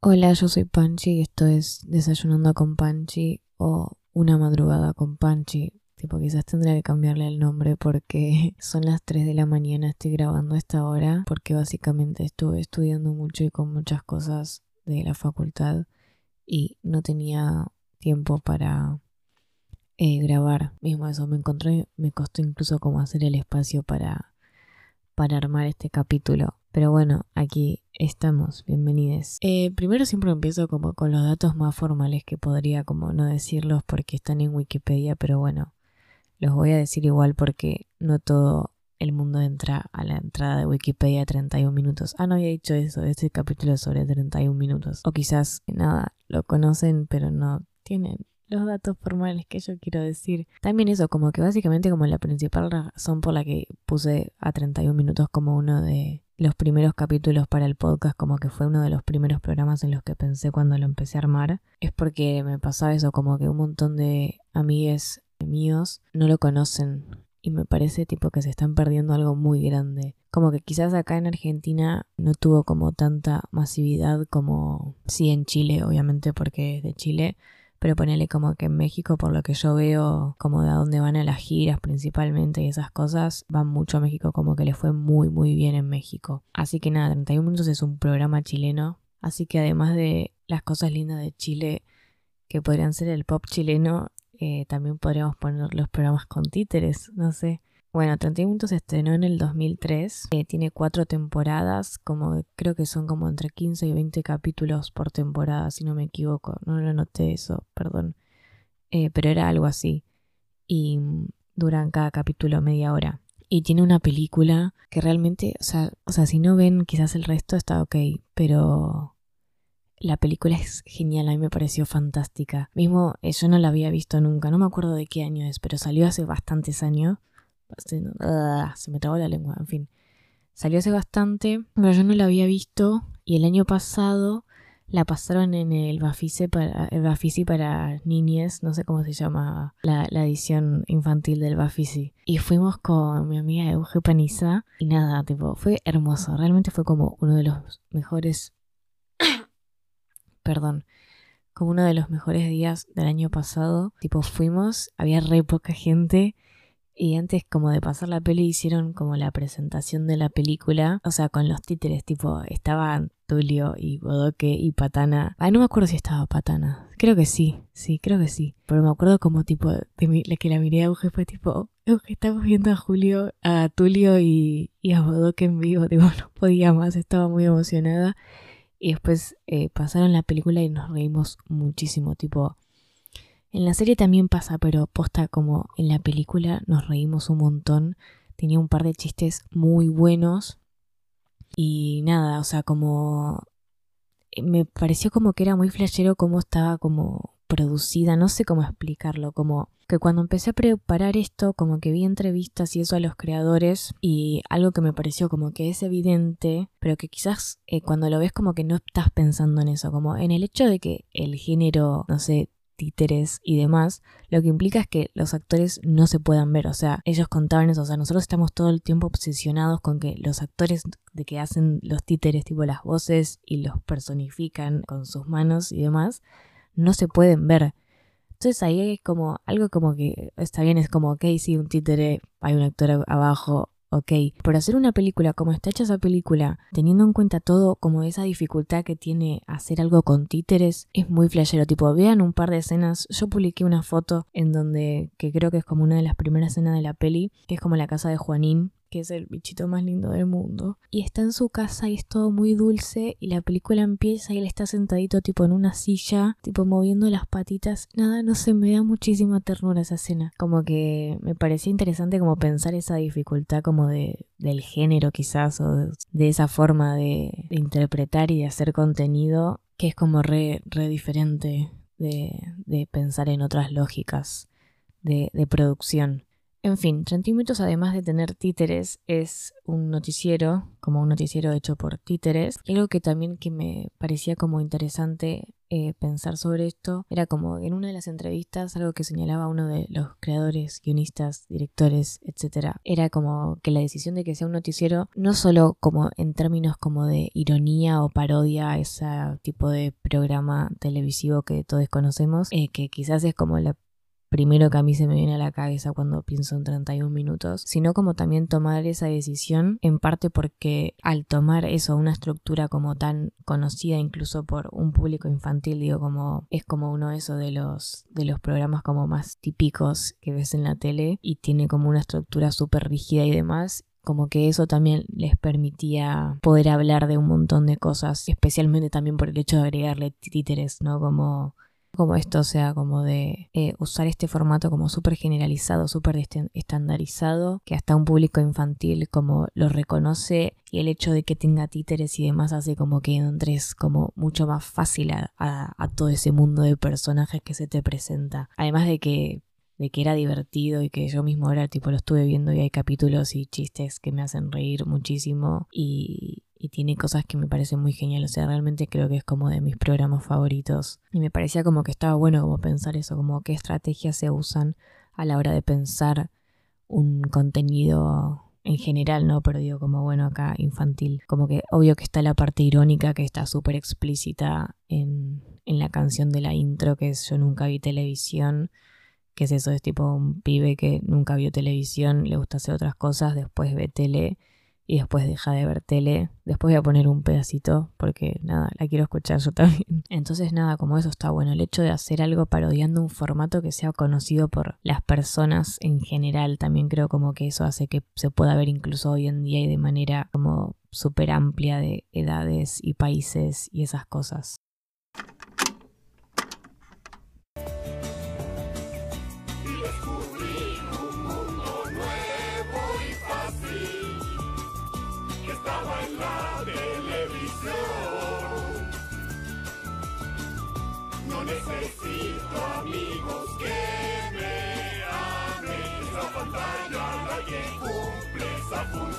Hola, yo soy Panchi y esto es Desayunando con Panchi o Una madrugada con Panchi. Tipo, quizás tendría que cambiarle el nombre porque son las 3 de la mañana, estoy grabando a esta hora porque básicamente estuve estudiando mucho y con muchas cosas de la facultad y no tenía tiempo para eh, grabar. Mismo eso, me encontré, me costó incluso como hacer el espacio para, para armar este capítulo. Pero bueno, aquí estamos, bienvenidos. Eh, primero siempre empiezo como con los datos más formales que podría como no decirlos porque están en Wikipedia, pero bueno, los voy a decir igual porque no todo el mundo entra a la entrada de Wikipedia 31 minutos. Ah, no había dicho eso, este capítulo es sobre 31 minutos. O quizás, nada, lo conocen pero no tienen los datos formales que yo quiero decir. También eso, como que básicamente como la principal razón por la que puse a 31 minutos como uno de los primeros capítulos para el podcast, como que fue uno de los primeros programas en los que pensé cuando lo empecé a armar, es porque me pasaba eso, como que un montón de amigues míos no lo conocen y me parece tipo que se están perdiendo algo muy grande. Como que quizás acá en Argentina no tuvo como tanta masividad como sí en Chile, obviamente porque es de Chile, pero ponele como que en México, por lo que yo veo, como de a dónde van a las giras principalmente y esas cosas, van mucho a México, como que le fue muy, muy bien en México. Así que nada, 31 minutos es un programa chileno, así que además de las cosas lindas de Chile, que podrían ser el pop chileno, eh, también podríamos poner los programas con títeres, no sé. Bueno, 31 minutos se estrenó en el 2003, eh, tiene cuatro temporadas, como creo que son como entre 15 y 20 capítulos por temporada, si no me equivoco, no lo noté eso, perdón, eh, pero era algo así, y duran cada capítulo media hora. Y tiene una película que realmente, o sea, o sea, si no ven quizás el resto está ok, pero la película es genial, a mí me pareció fantástica. Mismo, eh, yo no la había visto nunca, no me acuerdo de qué año es, pero salió hace bastantes años Se me trabó la lengua, en fin. Salió hace bastante, pero yo no la había visto y el año pasado la pasaron en el Bafisi para, el Bafisi para niñez, no sé cómo se llama la, edición infantil del Bafisi. Y fuimos con mi amiga Euge Paniza y nada, tipo, fue hermoso. Realmente fue como uno de los mejores. Perdón. Como uno de los mejores días del año pasado. Tipo, fuimos, había re poca gente y antes como de pasar la peli hicieron como la presentación de la película, o sea, con los títeres, tipo, estaban Tulio y Bodoque y Patana. Ay, no me acuerdo si estaba Patana. Creo que sí, sí, creo que sí. Pero me acuerdo como tipo, de la que la miré a Euge fue tipo, Euge, estamos viendo a Julio, a Tulio y, y a Bodoque en vivo. Digo, no podía más, estaba muy emocionada. Y después eh, pasaron la película y nos reímos muchísimo, tipo en la serie también pasa, pero posta como en la película nos reímos un montón. Tenía un par de chistes muy buenos. Y nada, o sea, como... Eh, me pareció como que era muy flashero cómo estaba como producida, no sé cómo explicarlo, como que cuando empecé a preparar esto, como que vi entrevistas y eso a los creadores y algo que me pareció como que es evidente, pero que quizás eh, cuando lo ves como que no estás pensando en eso, como en el hecho de que el género, no sé, títeres y demás, lo que implica es que los actores no se puedan ver, o sea, ellos contaban eso, o sea, nosotros estamos todo el tiempo obsesionados con que los actores de que hacen los títeres, tipo las voces y los personifican con sus manos y demás, no se pueden ver. Entonces ahí hay como algo como que está bien, es como, ok, sí, un títere, hay un actor abajo, ok, por hacer una película como está hecha esa película, teniendo en cuenta todo como esa dificultad que tiene hacer algo con títeres, es muy flashero, tipo, vean un par de escenas, yo publiqué una foto en donde, que creo que es como una de las primeras escenas de la peli, que es como la casa de Juanín, que es el bichito más lindo del mundo. Y está en su casa y es todo muy dulce y la película empieza y él está sentadito tipo en una silla, tipo moviendo las patitas. Nada, no sé, me da muchísima ternura esa escena. Como que me parecía interesante como pensar esa dificultad como de, del género quizás o de, esa forma de, interpretar y de hacer contenido que es como re, re diferente de, de pensar en otras lógicas de, de producción. En fin, 30 minutos además de tener títeres es un noticiero, como un noticiero hecho por títeres. Algo que también que me parecía como interesante eh, pensar sobre esto era como en una de las entrevistas algo que señalaba uno de los creadores, guionistas, directores, etcétera, era como que la decisión de que sea un noticiero no solo como en términos como de ironía o parodia a ese tipo de programa televisivo que todos conocemos, eh, que quizás es como la primero que a mí se me viene a la cabeza cuando pienso en 31 minutos, sino como también tomar esa decisión, en parte porque al tomar eso, una estructura como tan conocida incluso por un público infantil, digo, como es como uno de esos de los, de los programas como más típicos que ves en la tele y tiene como una estructura súper rígida y demás, como que eso también les permitía poder hablar de un montón de cosas, especialmente también por el hecho de agregarle títeres, ¿no? Como como esto, o sea, como de eh, usar este formato como súper generalizado, súper estandarizado, que hasta un público infantil como lo reconoce y el hecho de que tenga títeres y demás hace como que entres como mucho más fácil a, a todo ese mundo de personajes que se te presenta. Además de que de que era divertido y que yo mismo era tipo lo estuve viendo y hay capítulos y chistes que me hacen reír muchísimo y, y tiene cosas que me parecen muy geniales. O sea, realmente creo que es como de mis programas favoritos. Y me parecía como que estaba bueno como pensar eso, como qué estrategias se usan a la hora de pensar un contenido en general, ¿no? Pero digo como bueno acá infantil. Como que obvio que está la parte irónica que está súper explícita en, en la canción de la intro, que es Yo nunca vi televisión. Que es eso, es tipo un pibe que nunca vio televisión, le gusta hacer otras cosas, después ve tele y después deja de ver tele. Después voy a poner un pedacito porque nada, la quiero escuchar yo también. Entonces nada, como eso está bueno. El hecho de hacer algo parodiando un formato que sea conocido por las personas en general, también creo como que eso hace que se pueda ver incluso hoy en día y de manera como súper amplia de edades y países y esas cosas.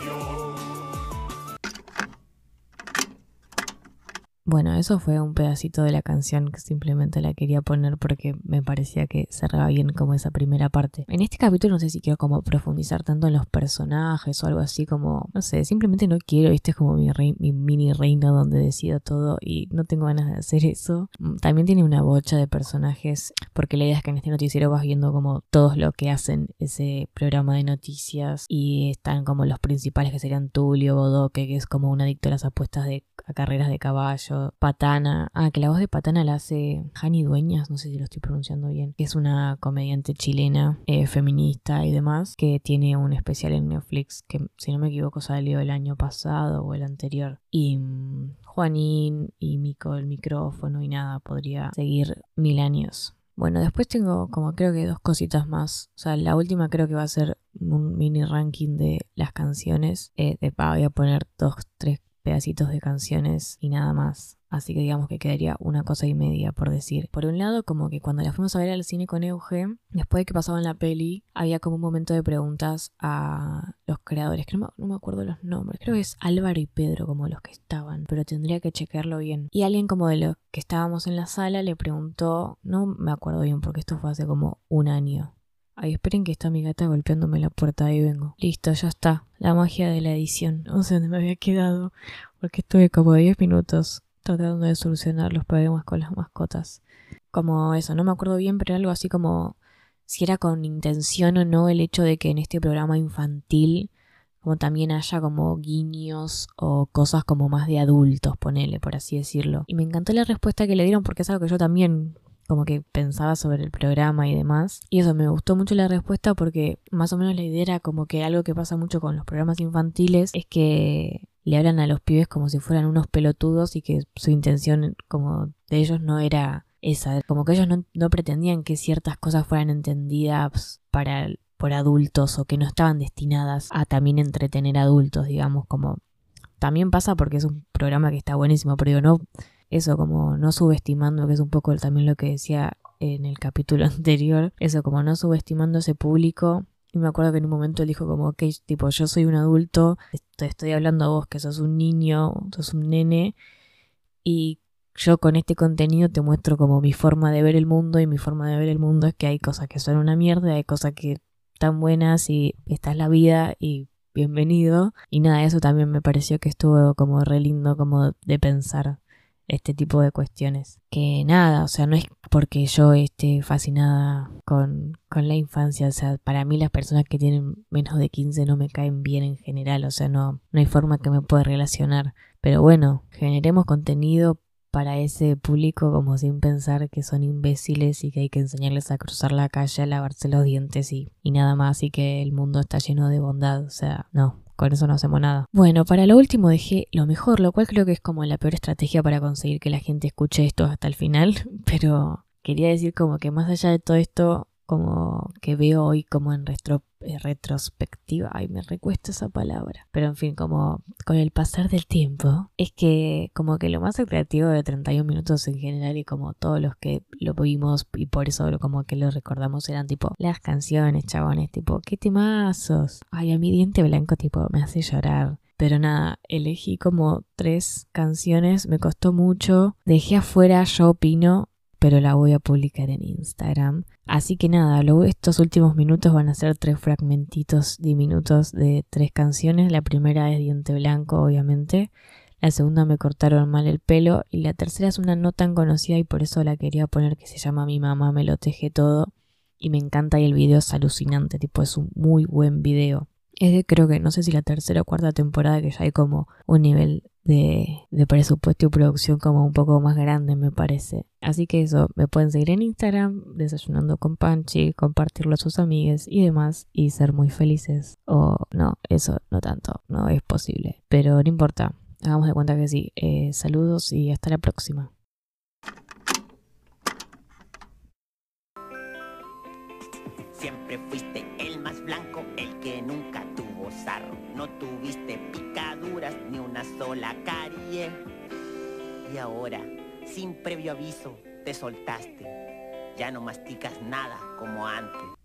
canción. Bueno, eso fue un pedacito de la canción que simplemente la quería poner porque me parecía que cerraba bien como esa primera parte. En este capítulo no sé si quiero como profundizar tanto en los personajes o algo así como, no sé, simplemente no quiero, este es como mi, mi mini reino donde decido todo y no tengo ganas de hacer eso. Mm, también tiene una bocha de personajes porque la idea es que en este noticiero vas viendo como todos lo que hacen ese programa de noticias y están como los principales que serían Tulio, Bodoque, que es como un adicto a las apuestas de a carreras de caballo, Patana, ah, que la voz de Patana la hace Jani Dueñas, no sé si lo estoy pronunciando bien, que es una comediante chilena, eh, feminista y demás, que tiene un especial en Netflix que si no me equivoco salió el año pasado o el anterior. Y mm, Juanín y Mico el micrófono y nada, podría seguir mil años. Bueno, después tengo como creo que dos cositas más. O sea, la última creo que va a ser un mini ranking de las canciones. Eh, de pa, voy a poner dos, tres pedacitos de canciones y nada más. Así que digamos que quedaría una cosa y media por decir. Por un lado, como que cuando la fuimos a ver al cine con Euge, después de que pasaban la peli, había como un momento de preguntas a los creadores, que no me, acuerdo los nombres. Creo que es Álvaro y Pedro como los que estaban, pero tendría que chequearlo bien. Y alguien como de los que estábamos en la sala le preguntó, no me acuerdo bien porque esto fue hace como un año, Ay, esperen que está mi gata golpeándome la puerta, ahí vengo. Listo, ya está. La magia de la edición. No sé dónde me había quedado, porque estuve como 10 minutos tratando de solucionar los problemas con las mascotas. Como eso, no me acuerdo bien, pero algo así como si era con intención o no el hecho de que en este programa infantil como también haya como guiños o cosas como más de adultos, ponele, por así decirlo. Y me encantó la respuesta que le dieron porque es algo que yo también como que pensaba sobre el programa y demás. Y eso me gustó mucho la respuesta porque más o menos la idea era como que algo que pasa mucho con los programas infantiles es que le hablan a los pibes como si fueran unos pelotudos y que su intención como de ellos no era esa, como que ellos no, pretendían que ciertas cosas fueran entendidas para por adultos o que no estaban destinadas a también entretener adultos, digamos, como también pasa porque es un programa que está buenísimo, pero digo, no eso como no subestimando, que es un poco también lo que decía en el capítulo anterior, eso como no subestimando ese público. Y me acuerdo que en un momento él dijo como, ok, tipo, yo soy un adulto, te estoy hablando a vos que sos un niño, sos un nene, y yo con este contenido te muestro como mi forma de ver el mundo y mi forma de ver el mundo es que hay cosas que son una mierda, hay cosas que están buenas y esta es la vida y bienvenido. Y nada, eso también me pareció que estuvo como re lindo como de pensar este tipo de cuestiones. Que nada, o sea, no es porque yo esté fascinada con, con la infancia, o sea, para mí las personas que tienen menos de 15 no me caen bien en general, o sea, no, no hay forma que me pueda relacionar. Pero bueno, generemos contenido para ese público como sin pensar que son imbéciles y que hay que enseñarles a cruzar la calle, a lavarse los dientes y, y nada más y que el mundo está lleno de bondad. O sea, no, con eso no hacemos nada. Bueno, para lo último dejé lo mejor, lo cual creo que es como la peor estrategia para conseguir que la gente escuche esto hasta el final, pero quería decir como que más allá de todo esto, como que veo hoy como en eh, retrospectiva, ay, me recuesta esa palabra, pero en fin, como con el pasar del tiempo, es que como que lo más atractivo de 31 minutos en general y como todos los que lo vimos y por eso como que lo recordamos eran tipo las canciones, chabones, tipo, qué temazos, ay, a mi diente blanco tipo me hace llorar. Pero nada, elegí como tres canciones, me costó mucho. Dejé afuera Yo Opino pero la voy a publicar en Instagram. Así que nada, estos últimos minutos van a ser tres fragmentitos diminutos de tres canciones. La primera es Diente Blanco, obviamente. La segunda me cortaron mal el pelo. Y la tercera es una no tan conocida y por eso la quería poner que se llama Mi mamá me lo teje todo. Y me encanta y el video es alucinante, tipo es un muy buen video. Es de creo que no sé si la tercera o cuarta temporada que ya hay como un nivel de, presupuesto y producción como un poco más grande, me parece. Así que eso, me pueden seguir en Instagram, desayunando con Panchi, compartirlo a sus amigues y demás, y ser muy felices. O no, eso no tanto, no es posible. Pero no importa, hagamos de cuenta que sí. Eh, saludos y hasta la próxima. Siempre fuiste el más blanco, el que nunca No tuviste ni una sola carie. Y ahora, sin previo aviso, te soltaste. Ya no masticas nada como antes.